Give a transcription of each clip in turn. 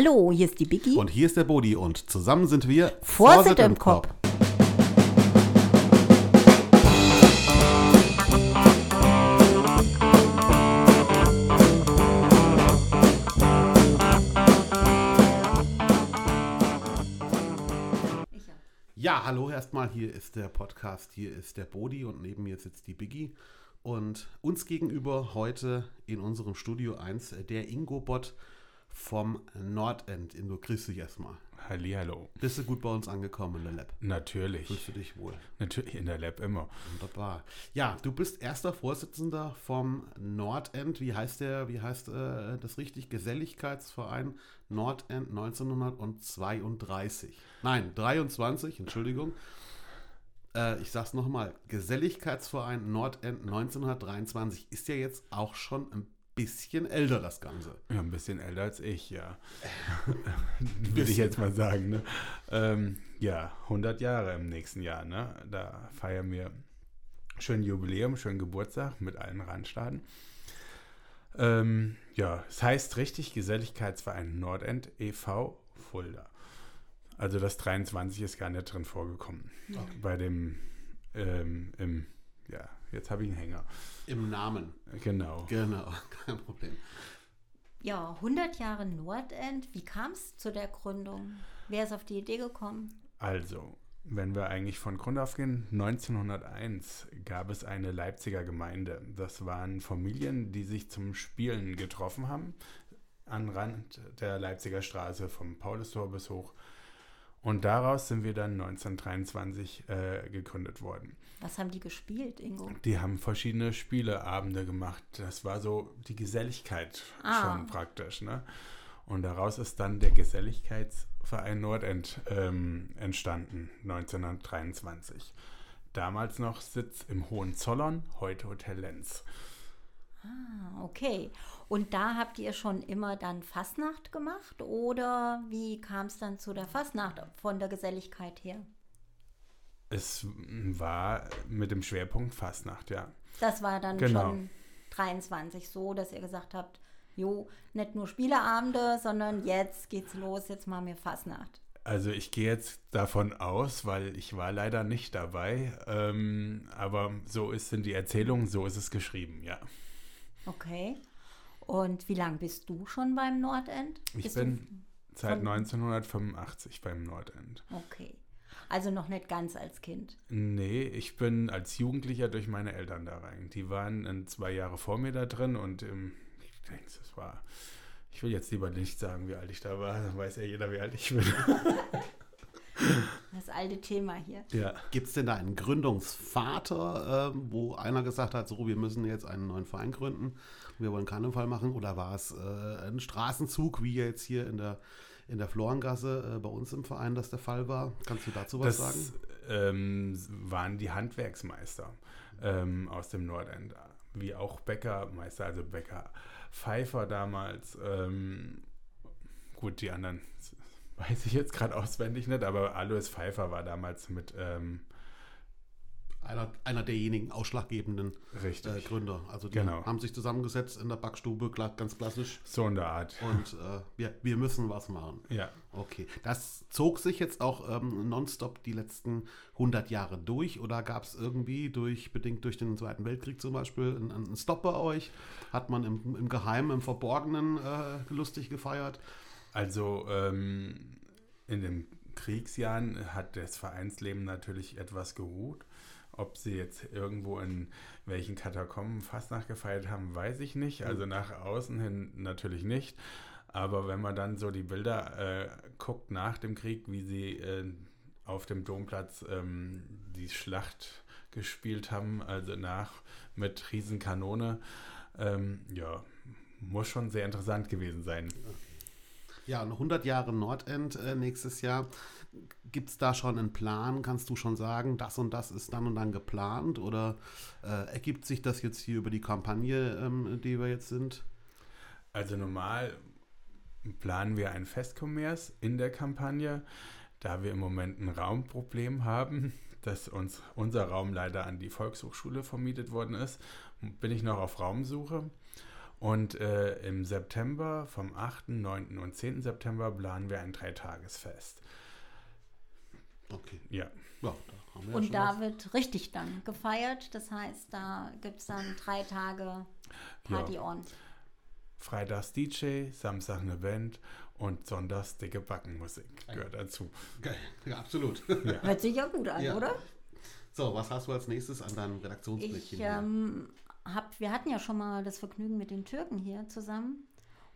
Hallo, hier ist die Biggie. Und hier ist der Bodi und zusammen sind wir Vorsitt im Kopf. Ja, hallo erstmal, hier ist der Podcast, hier ist der Bodi und neben mir sitzt die Biggie. Und uns gegenüber heute in unserem Studio 1 der Ingo-Bot vom Nordend. Ingo, grüß dich erstmal. Hallihallo. Bist du gut bei uns angekommen in der Lab? Natürlich. Fühlst du dich wohl? Natürlich in der Lab immer. Wunderbar. Ja, du bist erster Vorsitzender vom Nordend. Wie heißt der, wie heißt äh, das richtig? Geselligkeitsverein Nordend 1932. Nein, 23, Entschuldigung. Äh, ich sag's nochmal. Geselligkeitsverein Nordend 1923 ist ja jetzt auch schon ein bisschen älter, das Ganze. Ja, ein bisschen älter als ich, ja. Würde ich jetzt mal sagen. Ne? Ähm, ja, 100 Jahre im nächsten Jahr. Ne? Da feiern wir schön Jubiläum, schön Geburtstag mit allen Randstaaten. Ähm, ja, es heißt richtig Geselligkeitsverein Nordend e.V. Fulda. Also das 23 ist gar nicht drin vorgekommen. Okay. Bei dem, ähm, im, ja, jetzt habe ich einen Hänger. Im Namen. Genau. Genau, kein Problem. Ja, 100 Jahre Nordend. Wie kam es zu der Gründung? Wer ist auf die Idee gekommen? Also, wenn wir eigentlich von Grund auf gehen, 1901 gab es eine Leipziger Gemeinde. Das waren Familien, die sich zum Spielen getroffen haben, an Rand der Leipziger Straße vom Paulustor bis hoch und daraus sind wir dann 1923 äh, gegründet worden. Was haben die gespielt, Ingo? Die haben verschiedene Spieleabende gemacht. Das war so die Geselligkeit ah. schon praktisch. Ne? Und daraus ist dann der Geselligkeitsverein Nordend ähm, entstanden, 1923. Damals noch Sitz im Hohenzollern, heute Hotel Lenz. Ah, okay. Und da habt ihr schon immer dann Fastnacht gemacht oder wie kam es dann zu der Fastnacht von der Geselligkeit her? Es war mit dem Schwerpunkt Fastnacht, ja. Das war dann genau. schon 23 so, dass ihr gesagt habt, jo, nicht nur Spieleabende, sondern jetzt geht's los, jetzt machen wir Fastnacht. Also ich gehe jetzt davon aus, weil ich war leider nicht dabei, ähm, aber so ist in die Erzählung, so ist es geschrieben, ja. Okay. Und wie lange bist du schon beim Nordend? Ich bist bin seit 1985 beim Nordend. Okay. Also noch nicht ganz als Kind. Nee, ich bin als Jugendlicher durch meine Eltern da rein. Die waren zwei Jahre vor mir da drin und ähm, ich denke, es war. Ich will jetzt lieber nicht sagen, wie alt ich da war, dann weiß ja jeder, wie alt ich bin. Das alte Thema hier. Ja. Gibt es denn da einen Gründungsvater, äh, wo einer gesagt hat, so, wir müssen jetzt einen neuen Verein gründen, wir wollen Karneval machen? Oder war es äh, ein Straßenzug, wie jetzt hier in der, in der Florengasse äh, bei uns im Verein das der Fall war? Kannst du dazu was das, sagen? Ähm, waren die Handwerksmeister ähm, aus dem Nordend, wie auch Bäckermeister, also Bäcker Pfeiffer damals. Ähm, gut, die anderen weiß ich jetzt gerade auswendig nicht, aber Alois Pfeiffer war damals mit ähm, einer, einer derjenigen ausschlaggebenden äh, Gründer. Also die genau. haben sich zusammengesetzt in der Backstube, ganz klassisch. So in der Art. Und äh, wir, wir müssen was machen. Ja. Okay. Das zog sich jetzt auch ähm, nonstop die letzten 100 Jahre durch oder gab es irgendwie durch, bedingt durch den Zweiten Weltkrieg zum Beispiel, einen, einen Stopp bei euch? Hat man im, im Geheimen, im Verborgenen äh, lustig gefeiert? Also ähm, in den Kriegsjahren hat das Vereinsleben natürlich etwas geruht. Ob sie jetzt irgendwo in welchen Katakomben fast nachgefeiert haben, weiß ich nicht. Also mhm. nach außen hin natürlich nicht. Aber wenn man dann so die Bilder äh, guckt nach dem Krieg, wie sie äh, auf dem Domplatz ähm, die Schlacht gespielt haben, also nach mit Riesenkanone, ähm, ja, muss schon sehr interessant gewesen sein. Ja, 100 Jahre Nordend äh, nächstes Jahr. Gibt es da schon einen Plan? Kannst du schon sagen, das und das ist dann und dann geplant? Oder äh, ergibt sich das jetzt hier über die Kampagne, ähm, die wir jetzt sind? Also normal planen wir ein Festkommers in der Kampagne. Da wir im Moment ein Raumproblem haben, dass uns unser Raum leider an die Volkshochschule vermietet worden ist, bin ich noch auf Raumsuche. Und äh, im September, vom 8., 9. und 10. September, planen wir ein Dreitagesfest. Okay. Ja. Ja, da haben wir ja Und da was. wird richtig dann gefeiert. Das heißt, da gibt es dann drei Tage Party Ja. on. Freitags DJ, Samstag eine Band und sonntags dicke Backenmusik gehört dazu. Geil. Ja, absolut. Hört sich ja gut an, Ja. oder? So, was hast du als nächstes an deinem Redaktionsblättchen? Ich hier? ähm, hab, wir hatten ja schon mal das Vergnügen mit den Türken hier zusammen.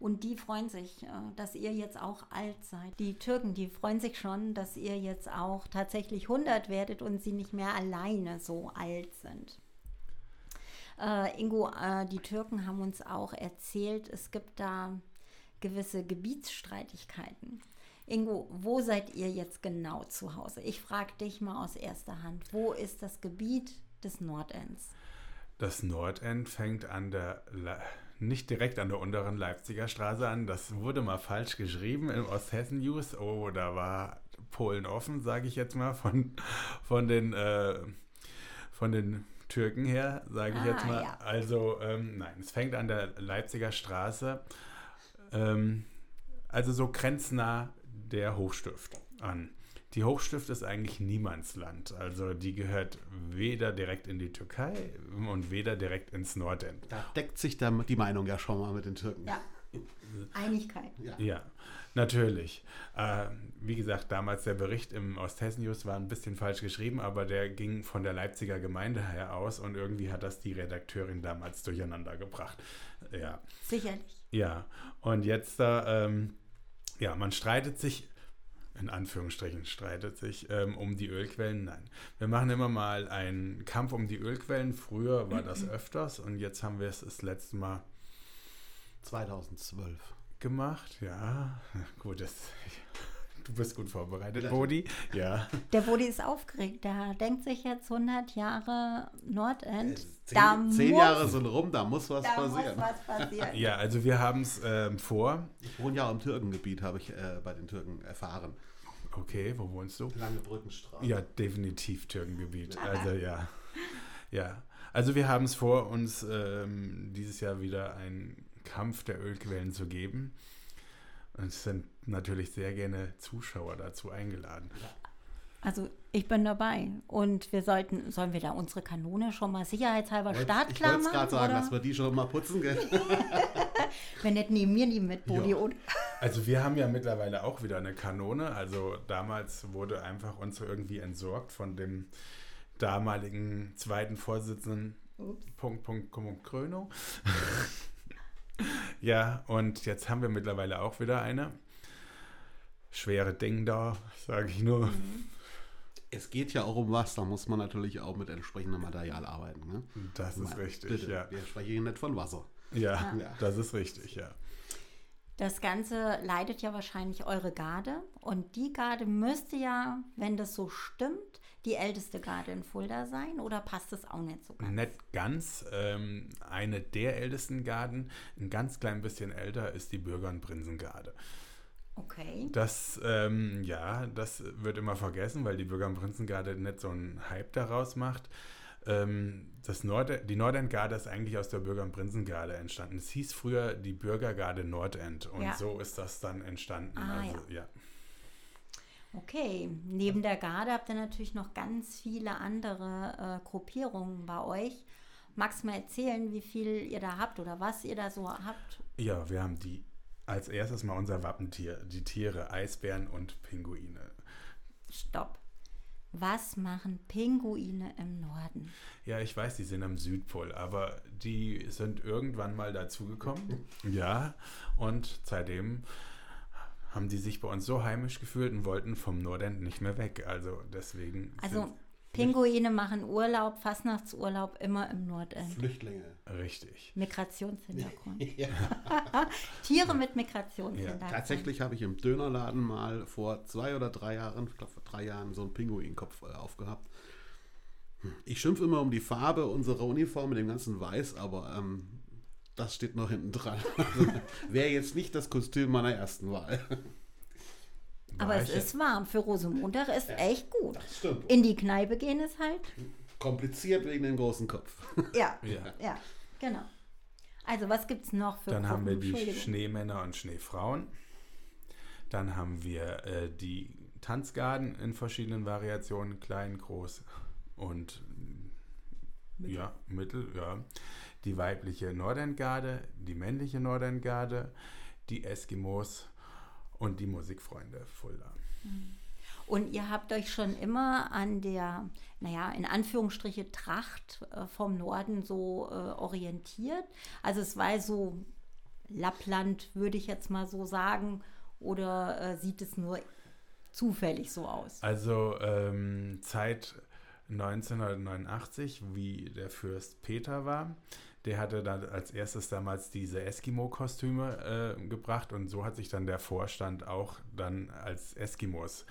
Und die freuen sich, äh, dass ihr jetzt auch alt seid. Die Türken, die freuen sich schon, dass ihr jetzt auch tatsächlich 100 werdet und sie nicht mehr alleine so alt sind. Äh, Ingo, äh, die Türken haben uns auch erzählt, es gibt da gewisse Gebietsstreitigkeiten. Ingo, wo seid ihr jetzt genau zu Hause? Ich frage dich mal aus erster Hand, wo ist das Gebiet des Nordends? Das Nordend fängt an der, Le nicht direkt an der unteren Leipziger Straße an. Das wurde mal falsch geschrieben im Osthessen News. Oh, da war Polen offen, sage ich jetzt mal, von, von, den, äh, von den Türken her, sage ich Ah, jetzt mal. ja. Also, ähm, nein, es fängt an der Leipziger Straße, ähm, also so grenznah der Hochstift an. Die Hochstift ist eigentlich Niemandsland. Also die gehört weder direkt in die Türkei und weder direkt ins Nordend. Da deckt sich dann die Meinung ja schon mal mit den Türken. Ja, Einigkeit. Ja. Ja, natürlich. Äh, wie gesagt, damals der Bericht im Osthessen News war ein bisschen falsch geschrieben, aber der ging von der Leipziger Gemeinde her aus und irgendwie hat das die Redakteurin damals durcheinander gebracht. Ja. Sicherlich. Ja, und jetzt da, ähm, ja, man streitet sich, in Anführungsstrichen streitet sich ähm, um die Ölquellen. Nein, wir machen immer mal einen Kampf um die Ölquellen. Früher war das öfters und jetzt haben wir es das letzte Mal 2012. gemacht. Ja, gut, das, du bist gut vorbereitet. Bodi. Ja, Der Bodi ist aufgeregt. Der denkt sich jetzt 100 Jahre Nordend. Zehn, da zehn muss, Jahre sind rum, da muss was da muss passieren. was passieren. ja, also wir haben es ähm, vor. Ich wohne ja im Türkengebiet, habe ich äh, bei den Türken erfahren. Okay, wo wohnst du? Lange Brückenstraße. Ja, definitiv Türkengebiet. Also ja. Ja. Also wir haben es vor, uns ähm, dieses Jahr wieder einen Kampf der Ölquellen zu geben. Und es sind natürlich sehr gerne Zuschauer dazu eingeladen. Also ich bin dabei. Und wir sollten, sollen wir da unsere Kanone schon mal sicherheitshalber Ich startklar wollte es machen? gerade sagen, oder? dass wir die schon mal putzen. Gell? Wenn nicht nehmen wir die mit, Bodi. Ja. Und Also wir haben ja mittlerweile auch wieder eine Kanone. Also damals wurde einfach uns so irgendwie entsorgt von dem damaligen zweiten Vorsitzenden Ups. Punkt, Punkt, Punkt, Krönung. ja, und jetzt haben wir mittlerweile auch wieder eine. Schwere Ding da, sage ich nur. Es geht ja auch um was, da muss man natürlich auch mit entsprechendem Material arbeiten. Ne? Das ist Mal, richtig, bitte. ja. Wir sprechen hier nicht von Wasser. Ja, Ja. das ist richtig, ja. Das Ganze leitet ja wahrscheinlich eure Garde. Und die Garde müsste ja, wenn das so stimmt, die älteste Garde in Fulda sein. Oder passt das auch nicht so ganz? Nicht ganz. Ähm, eine der ältesten Garden, ein ganz klein bisschen älter, ist die Bürger- und Prinzengarde. Okay. Das, ähm, ja, das wird immer vergessen, weil die Bürger- und Prinzengarde nicht so einen Hype daraus macht. Ähm, das Nord die Nordendgarde ist eigentlich aus der Bürger- und Prinzengarde entstanden. Es hieß früher die Bürgergarde Nordend und Ja. so ist das dann entstanden. Ah, also, ja. Okay, neben der Garde habt ihr natürlich noch ganz viele andere äh, Gruppierungen bei euch. Magst du mal erzählen, wie viel ihr da habt oder was ihr da so habt? ja, wir haben die als erstes mal unser Wappentier, die Tiere Eisbären und Pinguine. Stopp. Was machen Pinguine im Norden? Ja, ich weiß, die sind am Südpol, aber die sind irgendwann mal dazugekommen. ja, und seitdem haben die sich bei uns so heimisch gefühlt und wollten vom Nordend nicht mehr weg. Also deswegen Also sind Pinguine machen Urlaub, Fastnachtsurlaub immer im Nordend. Flüchtlinge. richtig. Migrationshintergrund. Tiere mit Migrationshintergrund. Tatsächlich habe ich im Dönerladen mal vor zwei oder drei Jahren, ich glaube vor drei Jahren, so einen Pinguinkopf äh, aufgehabt. Hm. Ich schimpfe immer um die Farbe unserer Uniform mit dem ganzen Weiß, aber ähm, das steht noch hinten dran. Also, Wäre jetzt nicht das Kostüm meiner ersten Wahl. Aber es ist warm. Für Rosenmontag ist echt gut. Das stimmt. In die Kneipe gehen ist halt. Kompliziert wegen dem großen Kopf. Ja, Ja. ja, genau. Also was gibt es noch für Dann haben wir Gruppen? die. Schneemänner und Schneefrauen. Dann haben wir äh, die Tanzgarden in verschiedenen Variationen, klein, groß und Mittel. ja, mittel, ja. Die weibliche Nordendgarde, die männliche Nordendgarde, die Eskimos und die Musikfreunde Fulda. Und ihr habt euch schon immer an der, naja, in Anführungsstriche Tracht äh, vom Norden so äh, orientiert. Also es war so Lappland, würde ich jetzt mal so sagen. Oder äh, sieht es nur zufällig so aus? Also ähm, Zeit 1989, wie der Fürst Peter war, der hatte dann als erstes damals diese Eskimo-Kostüme äh, gebracht und so hat sich dann der Vorstand auch dann als Eskimos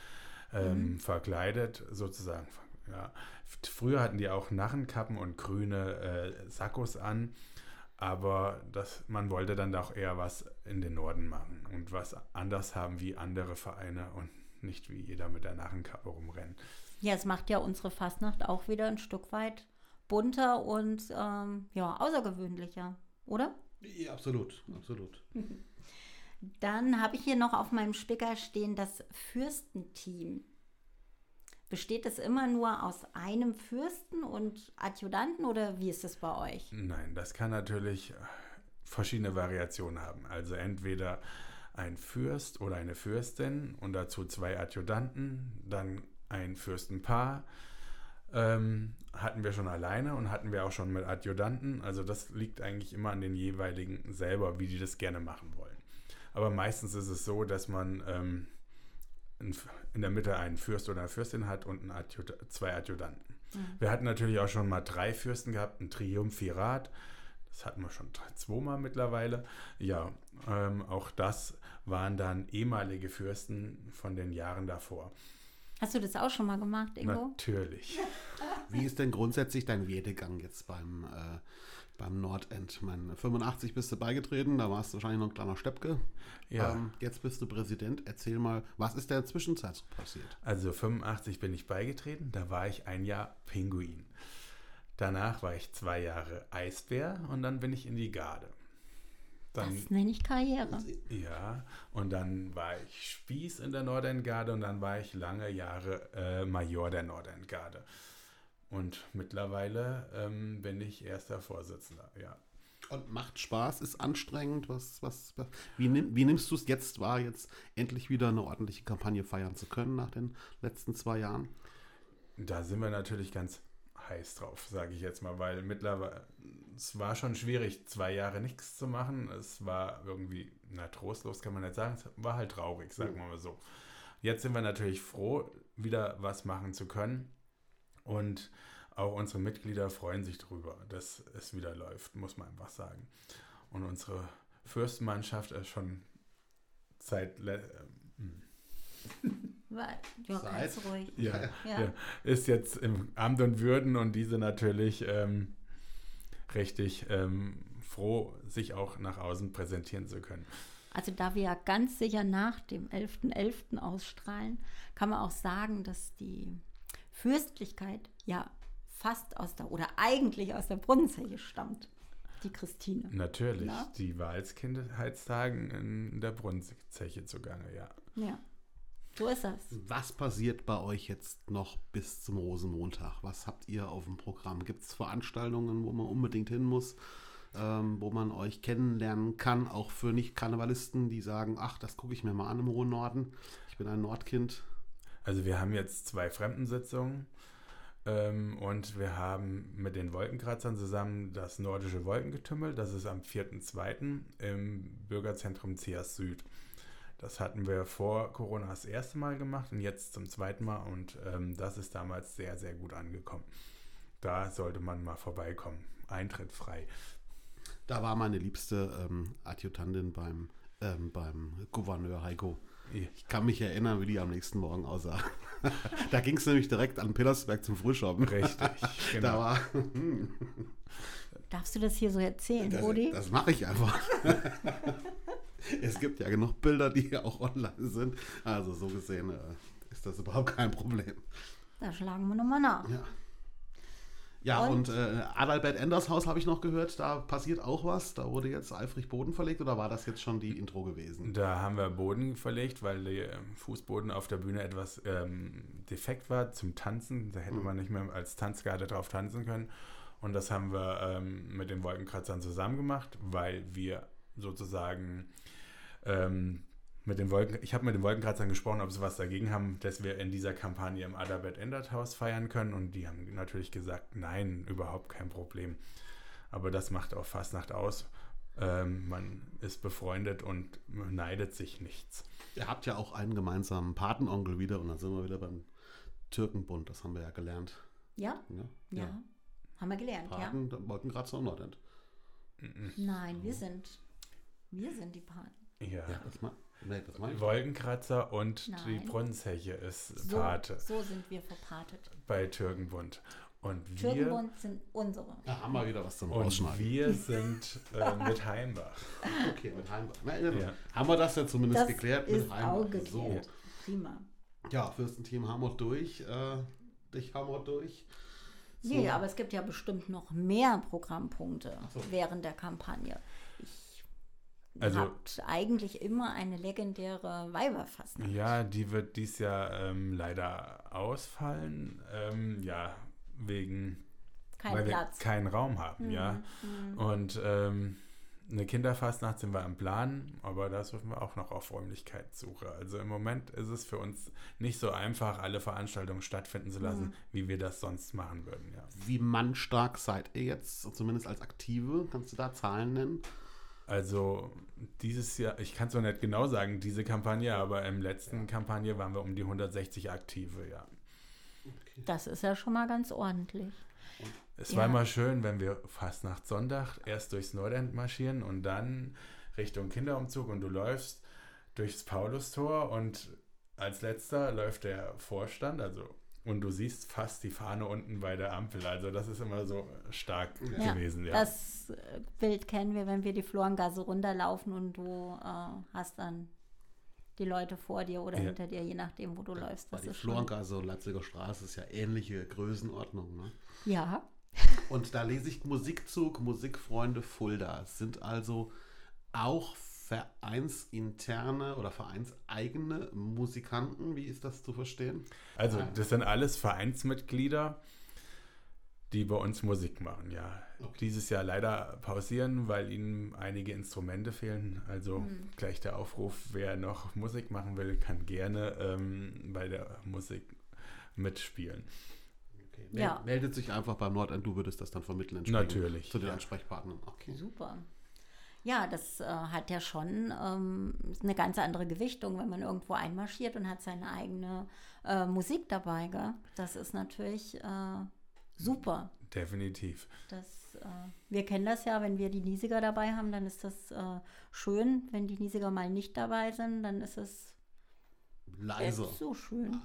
ähm, verkleidet, sozusagen. Ja. Früher hatten die auch Narrenkappen und grüne äh, Sakkos an, aber das, man wollte dann doch eher was in den Norden machen und was anders haben wie andere Vereine und nicht wie jeder mit der Narrenkappe rumrennen. Ja, es macht ja unsere Fastnacht auch wieder ein Stück weit bunter und ähm, ja, außergewöhnlicher, oder? Ja, absolut, absolut. Dann habe ich hier noch auf meinem Spicker stehen das Fürstenteam. Besteht es immer nur aus einem Fürsten und Adjutanten oder wie ist es bei euch? Nein, das kann natürlich äh, verschiedene Variationen haben. Also entweder ein Fürst oder eine Fürstin und dazu zwei Adjutanten, dann ein Fürstenpaar. Ähm, hatten wir schon alleine und hatten wir auch schon mit Adjutanten. Also das liegt eigentlich immer an den jeweiligen selber, wie die das gerne machen wollen. Aber meistens ist es so, dass man ähm, in, der Mitte einen Fürst oder eine Fürstin hat und einen Adjut zwei Adjutanten. Wir hatten natürlich auch schon mal drei Fürsten gehabt, ein Triumphirat. Das hatten wir schon zweimal mittlerweile. Ja, ähm, auch das waren dann ehemalige Fürsten von den Jahren davor. Hast du das auch schon mal gemacht, Ingo? Natürlich. Wie ist denn grundsätzlich dein Werdegang jetzt beim, äh, beim Nordend? Ich meine, 85 bist du beigetreten, da warst du wahrscheinlich noch ein kleiner Steppke. Ja. Ähm, jetzt bist du Präsident. Erzähl mal, was ist in der Zwischenzeit passiert? Also 85 bin ich beigetreten, da war ich ein Jahr Pinguin. Danach war ich zwei Jahre Eisbär und dann bin ich in die Garde. Dann, Das nenne ich Karriere. Ja, und dann war ich Spieß in der Nordendgarde und dann war ich lange Jahre äh, Major der Nordendgarde. Und mittlerweile ähm, bin ich erster Vorsitzender, ja. Und macht Spaß, ist anstrengend. Was, was, was, wie, nimm, wie nimmst du es jetzt wahr, jetzt endlich wieder eine ordentliche Kampagne feiern zu können nach den letzten zwei Jahren? Da sind wir natürlich ganz heiß drauf, sage ich jetzt mal, weil mittlerweile, es war schon schwierig, zwei Jahre nichts zu machen. Es war irgendwie, na, trostlos kann man nicht sagen, es war halt traurig, sagen wir mal so. Jetzt sind wir natürlich froh, wieder was machen zu können. Und auch unsere Mitglieder freuen sich drüber, dass es wieder läuft, muss man einfach sagen. Und unsere Fürstenmannschaft ist schon seit le- Wa- Ja, ganz ruhig. ja, Ja. ja. ist jetzt im Amt und Würden und diese natürlich ähm, richtig ähm, froh, sich auch nach außen präsentieren zu können. Also da wir ja ganz sicher nach dem 11.11. ausstrahlen, kann man auch sagen, dass die Fürstlichkeit ja fast aus der, oder eigentlich aus der Brunnenzeche stammt, die Christine. Natürlich, Ja. die war als Kindheitstagen in der Brunnenzeche zugange, ja. Ja, so ist das. Was passiert bei euch jetzt noch bis zum Rosenmontag? Was habt ihr auf dem Programm? Gibt es Veranstaltungen, wo man unbedingt hin muss, ähm, wo man euch kennenlernen kann, auch für Nicht-Karnevalisten, die sagen, ach, das gucke ich mir mal an im hohen Norden. Ich bin ein Nordkind. Also wir haben jetzt zwei Fremdensitzungen ähm, und wir haben mit den Wolkenkratzern zusammen das nordische Wolkengetümmel. Das ist am 4.2. im Bürgerzentrum Zias Süd. Das hatten wir vor Corona das erste Mal gemacht und jetzt zum zweiten Mal und ähm, das ist damals sehr, sehr gut angekommen. Da sollte man mal vorbeikommen. Eintritt frei. Da war meine liebste ähm, Adjutantin beim, ähm, beim Gouverneur Heiko. Ich kann mich erinnern, wie die am nächsten Morgen aussah. da ging es nämlich direkt an Pillersberg zum Frühschoppen. Richtig, Da genau. war, Darfst du das hier so erzählen, das, Rudi? das mache ich einfach. es gibt ja genug Bilder, die auch online sind. Also so gesehen äh, ist das überhaupt kein Problem. Da schlagen wir nochmal nach. Ja. Ja, und, Und? äh, Adalbert Enders Haus habe ich noch gehört, da passiert auch was. Da wurde jetzt eifrig Boden verlegt oder war das jetzt schon die Intro gewesen? Da haben wir Boden verlegt, weil der Fußboden auf der Bühne etwas ähm, defekt war zum Tanzen. Da hätte man nicht mehr als Tanzgarde drauf tanzen können. Und das haben wir ähm, mit den Wolkenkratzern zusammen gemacht, weil wir sozusagen ähm, mit den Wolken, ich habe mit den Wolkenkratzern gesprochen, ob sie was dagegen haben, dass wir in dieser Kampagne im Adalbert Endert Haus feiern können. Und die haben natürlich gesagt, nein, überhaupt kein Problem. Aber das macht auch Fastnacht aus. Ähm, man ist befreundet und neidet sich nichts. Ihr habt ja auch einen gemeinsamen Patenonkel wieder und dann sind wir wieder beim Türkenbund, das haben wir ja gelernt. Ja, Ne? ja. Haben wir gelernt, Paten, Wolkenkratzer und Nordend. ja. Nein, wir sind, wir sind die Paten. Ja. Ja, das mal. Nee, das mal. Wolkenkratzer und die Nein. Brunnensheche ist So, Pate so sind wir verpatet. bei Türkenbund. Und wir, Türkenbund sind unsere. Da haben wir wieder was zum und Rausschneiden. wir sind äh, mit Heimbach. Okay, mit Heimbach. Na, Ja. Haben wir das ja zumindest Das geklärt ist mit Heimbach. auch geklärt. So. Prima. Ja, Fürstenteam haben wir durch. Äh, dich haben wir durch. So. Nee, aber es gibt ja bestimmt noch mehr Programmpunkte so. während der Kampagne. Also- habt eigentlich immer eine legendäre Weiberfastnacht. Ja, die wird dies Jahr ähm, leider ausfallen. Ähm, ja, wegen, Kein weil Platz. wir keinen Raum haben, ja. Mhm. Und ähm, eine Kinderfastnacht sind wir am Plan, aber da suchen wir auch noch auf Räumlichkeitssuche. Also im Moment ist es für uns nicht so einfach, alle Veranstaltungen stattfinden zu lassen, Mhm. wie wir das sonst machen würden, ja. Wie mannstark seid ihr jetzt, zumindest als Aktive? Kannst du da Zahlen nennen? Also dieses Jahr, ich kann es noch nicht genau sagen, diese Kampagne, aber im letzten Kampagne waren wir um die 160 Aktive, ja. Das ist ja schon mal ganz ordentlich. Es Ja. war immer schön, wenn wir fast nach Sonntag erst durchs Nordend marschieren und dann Richtung Kinderumzug und du läufst durchs Paulustor und als letzter läuft der Vorstand, also und du siehst fast die Fahne unten bei der Ampel. Also das ist immer so stark Ja, gewesen, ja. Das äh, Bild kennen wir, wenn wir die Florengasse runterlaufen und du äh, hast dann die Leute vor dir oder Ja. hinter dir, je nachdem, wo du läufst. Weil Das die ist schon, Florengasse, Leipziger Straße ist ja ähnliche Größenordnung. Ne? ja, Und da lese ich Musikzug, Musikfreunde Fulda. Es sind also auch vereinsinterne oder vereinseigene Musikanten. Wie ist das zu verstehen? Also Ah. das sind alles Vereinsmitglieder, die bei uns Musik machen, ja. Okay. Dieses Jahr leider pausieren, weil ihnen einige Instrumente fehlen. Also Hm. gleich der Aufruf, wer noch Musik machen will, kann gerne ähm, bei der Musik mitspielen. Okay. Ja. Meldet sich einfach beim Nordend, du würdest das dann vermitteln. entsprechend Natürlich, Zu den ja. Ansprechpartnern. Okay. super. Ja, das äh, hat ja schon ähm, eine ganz andere Gewichtung, wenn man irgendwo einmarschiert und hat seine eigene äh, Musik dabei. Gell? Das ist natürlich äh, super. Definitiv. Das, äh, wir kennen das ja, wenn wir die Niesiger dabei haben, dann ist das äh, schön. Wenn die Niesiger mal nicht dabei sind, dann ist es Leiser. so schön.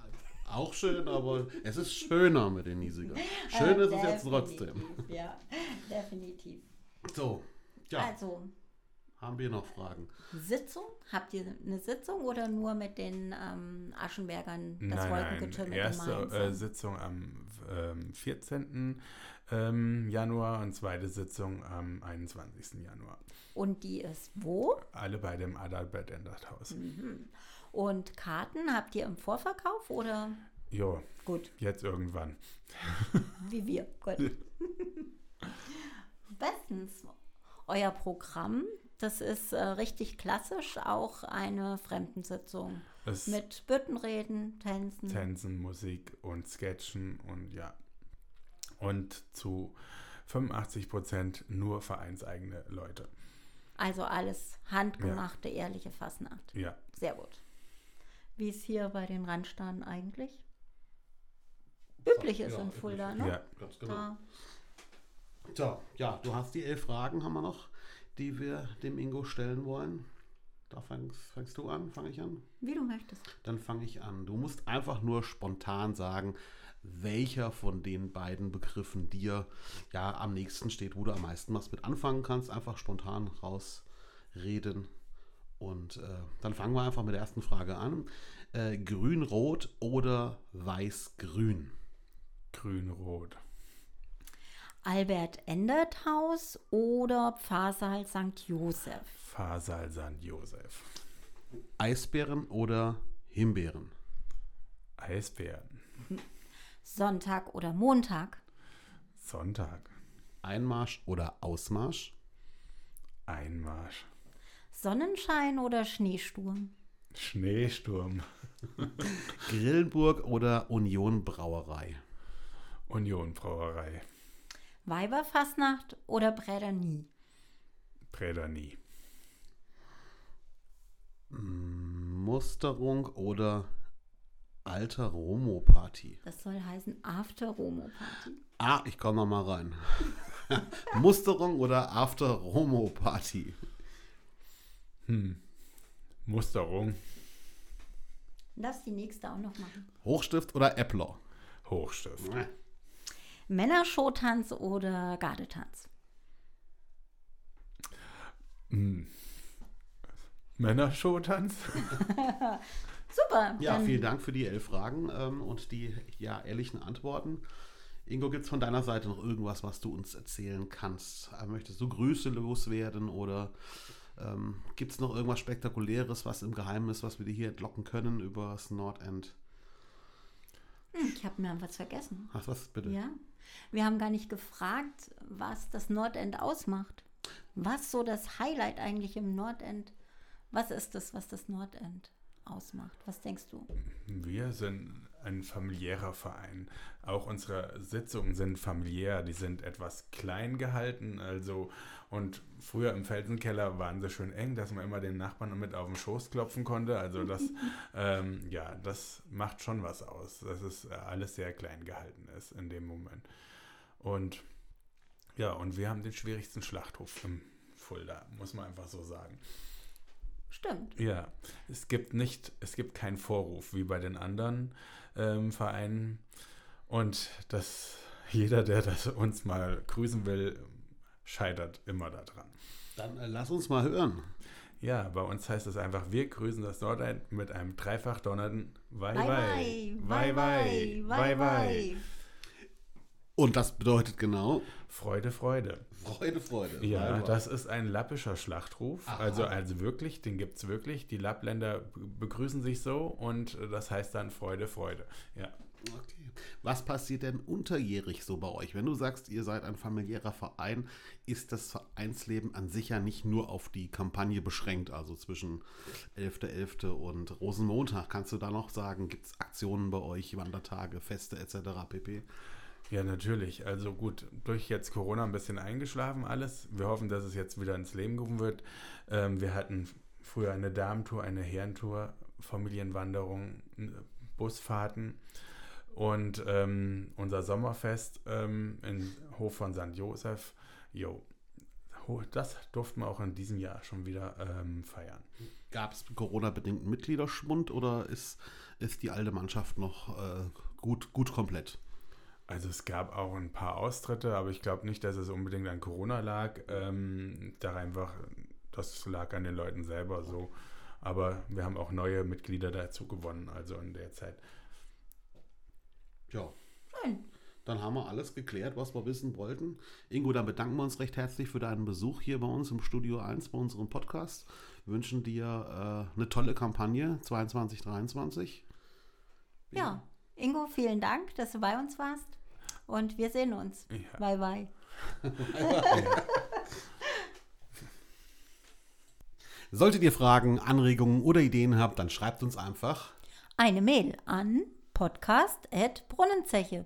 Auch schön, aber es ist schöner mit den Niesiger. Schön Äh, ist es jetzt trotzdem. Ja, definitiv. So, ja, Also, haben wir noch Fragen? Sitzung? Habt ihr eine Sitzung oder nur mit den ähm, Aschenbergern das nein, nein. Wolkengetümmel Erste äh? Sitzung am ähm, 14. Ähm, Januar und zweite Sitzung am 21. Januar. Und die ist wo? Alle bei dem Adalbert Endert Haus. Mhm. Und Karten habt ihr im Vorverkauf oder? Jo, Gut, jetzt irgendwann. wie wir. Gut. Bestens. Euer Programm, das ist äh, richtig klassisch, auch eine Fremdensitzung. Es Mit Büttenreden, Tänzen. Tänzen, Musik und Sketchen und ja. Und zu 85 Prozent nur vereinseigene Leute. Also alles handgemachte, ehrliche Fassnacht. Ja, Sehr gut. Wie es hier bei den Randstaden eigentlich üblich ist Ja, in üblich. Fulda, ne? ja. Ganz genau. Da. So, ja, du hast die elf Fragen, haben wir noch, die wir dem Ingo stellen wollen. Da fängst, fängst du an, fange ich an? Wie du möchtest. Dann fange ich an. Du musst einfach nur spontan sagen, welcher von den beiden Begriffen dir ja am nächsten steht, wo du am meisten was mit anfangen kannst. Einfach spontan rausreden. Und äh, dann fangen wir einfach mit der ersten Frage an. Äh, Grün-Rot oder Weiß-Grün? Grün-Rot. Albert Endert Haus oder Pfarrsaal St. Josef? Pfarrsaal St. Josef. Eisbären oder Himbeeren? Eisbären. Sonntag oder Montag? Sonntag. Einmarsch oder Ausmarsch? Einmarsch. Sonnenschein oder Schneesturm? Schneesturm. Grillenburg oder Union Brauerei? Union Brauerei. Weiberfastnacht oder Brädernie? Prädanie. Musterung oder alter Romo-Party? Das soll heißen After Romo Party. Ah, ich komme noch mal rein. Musterung oder After Romo Party? Hm. Musterung. Darfst die nächste auch noch machen. Hochstift oder Äppler? Hochstift. Männershowtanz oder Gardetanz? Hm. Männershowtanz? Super. Ja, vielen Dank für die elf Fragen ähm, und die ja, ehrlichen Antworten. Ingo, gibt es von deiner Seite noch irgendwas, was du uns erzählen kannst? Äh, Möchtest du Grüße loswerden oder ähm, gibt es noch irgendwas Spektakuläres, was im Geheimen ist, was wir dir hier entlocken können über das Nordend? Hm, ich habe mir was vergessen. Ach, was bitte? Ja. Wir haben gar nicht gefragt, was das Nordend ausmacht. Was so das Highlight eigentlich im Nordend? Was ist das, was das Nordend ausmacht? Was denkst du? Wir sind ein familiärer Verein. Auch unsere Sitzungen sind familiär, die sind etwas klein gehalten. Also, und früher im Felsenkeller waren sie schön eng, dass man immer den Nachbarn mit auf den Schoß klopfen konnte. Also das, ähm, ja, das macht schon was aus, dass es äh, alles sehr klein gehalten ist in dem Moment. Und ja, und wir haben den schwierigsten Schlachthof im Fulda, muss man einfach so sagen. Stimmt. Ja, es gibt nicht, es gibt keinen Vorruf wie bei den anderen ähm, Vereinen. Und das, jeder, der das uns mal grüßen will, scheitert immer daran. Dann äh, lass uns mal hören. Ja, bei uns heißt es einfach, wir grüßen das Nordrhein mit einem dreifach donnernden Wei Bye, Wei. bye. Bye, bye. Und das bedeutet genau Freude, Freude. Freude, Freude. Ja, Freude. das ist ein lappischer Schlachtruf. Aha. Also, also wirklich, den gibt es wirklich. Die Lappländer be- begrüßen sich so und äh, das heißt dann Freude, Freude. Ja. Okay. Was passiert denn unterjährig so bei euch? Wenn du sagst, ihr seid ein familiärer Verein, ist das Vereinsleben an sich ja nicht nur auf die Kampagne beschränkt, also zwischen 11.11. und Rosenmontag. Kannst du da noch sagen, gibt es Aktionen bei euch, Wandertage, Feste etc. pp? Ja, natürlich. Also gut, durch jetzt Corona ein bisschen eingeschlafen alles. Wir hoffen, dass es jetzt wieder ins Leben gerufen wird. Ähm, wir hatten früher eine Damentour, eine Herrentour, Familienwanderung, Busfahrten und ähm, unser Sommerfest ähm, in Hof von St. Josef. Jo, das durften wir auch in diesem Jahr schon wieder ähm, feiern. Gab es Corona-bedingten Mitgliederschwund oder ist, ist die alte Mannschaft noch äh, gut, gut komplett? Also es gab auch ein paar Austritte, aber ich glaube nicht, dass es unbedingt an Corona lag. Ähm, da einfach, das lag an den Leuten selber so. Aber wir haben auch neue Mitglieder dazu gewonnen, also in der Zeit. Ja, Schön. Dann haben wir alles geklärt, was wir wissen wollten. Ingo, dann bedanken wir uns recht herzlich für deinen Besuch hier bei uns im Studio 1, bei unserem Podcast. Wünschen dir äh, eine tolle Kampagne 22, 23. Ja. Ingo, vielen Dank, dass du bei uns warst. Und wir sehen uns. Ja. Bye, bye. Solltet ihr Fragen, Anregungen oder Ideen habt, dann schreibt uns einfach. Eine Mail an podcast.brunnenzeche.de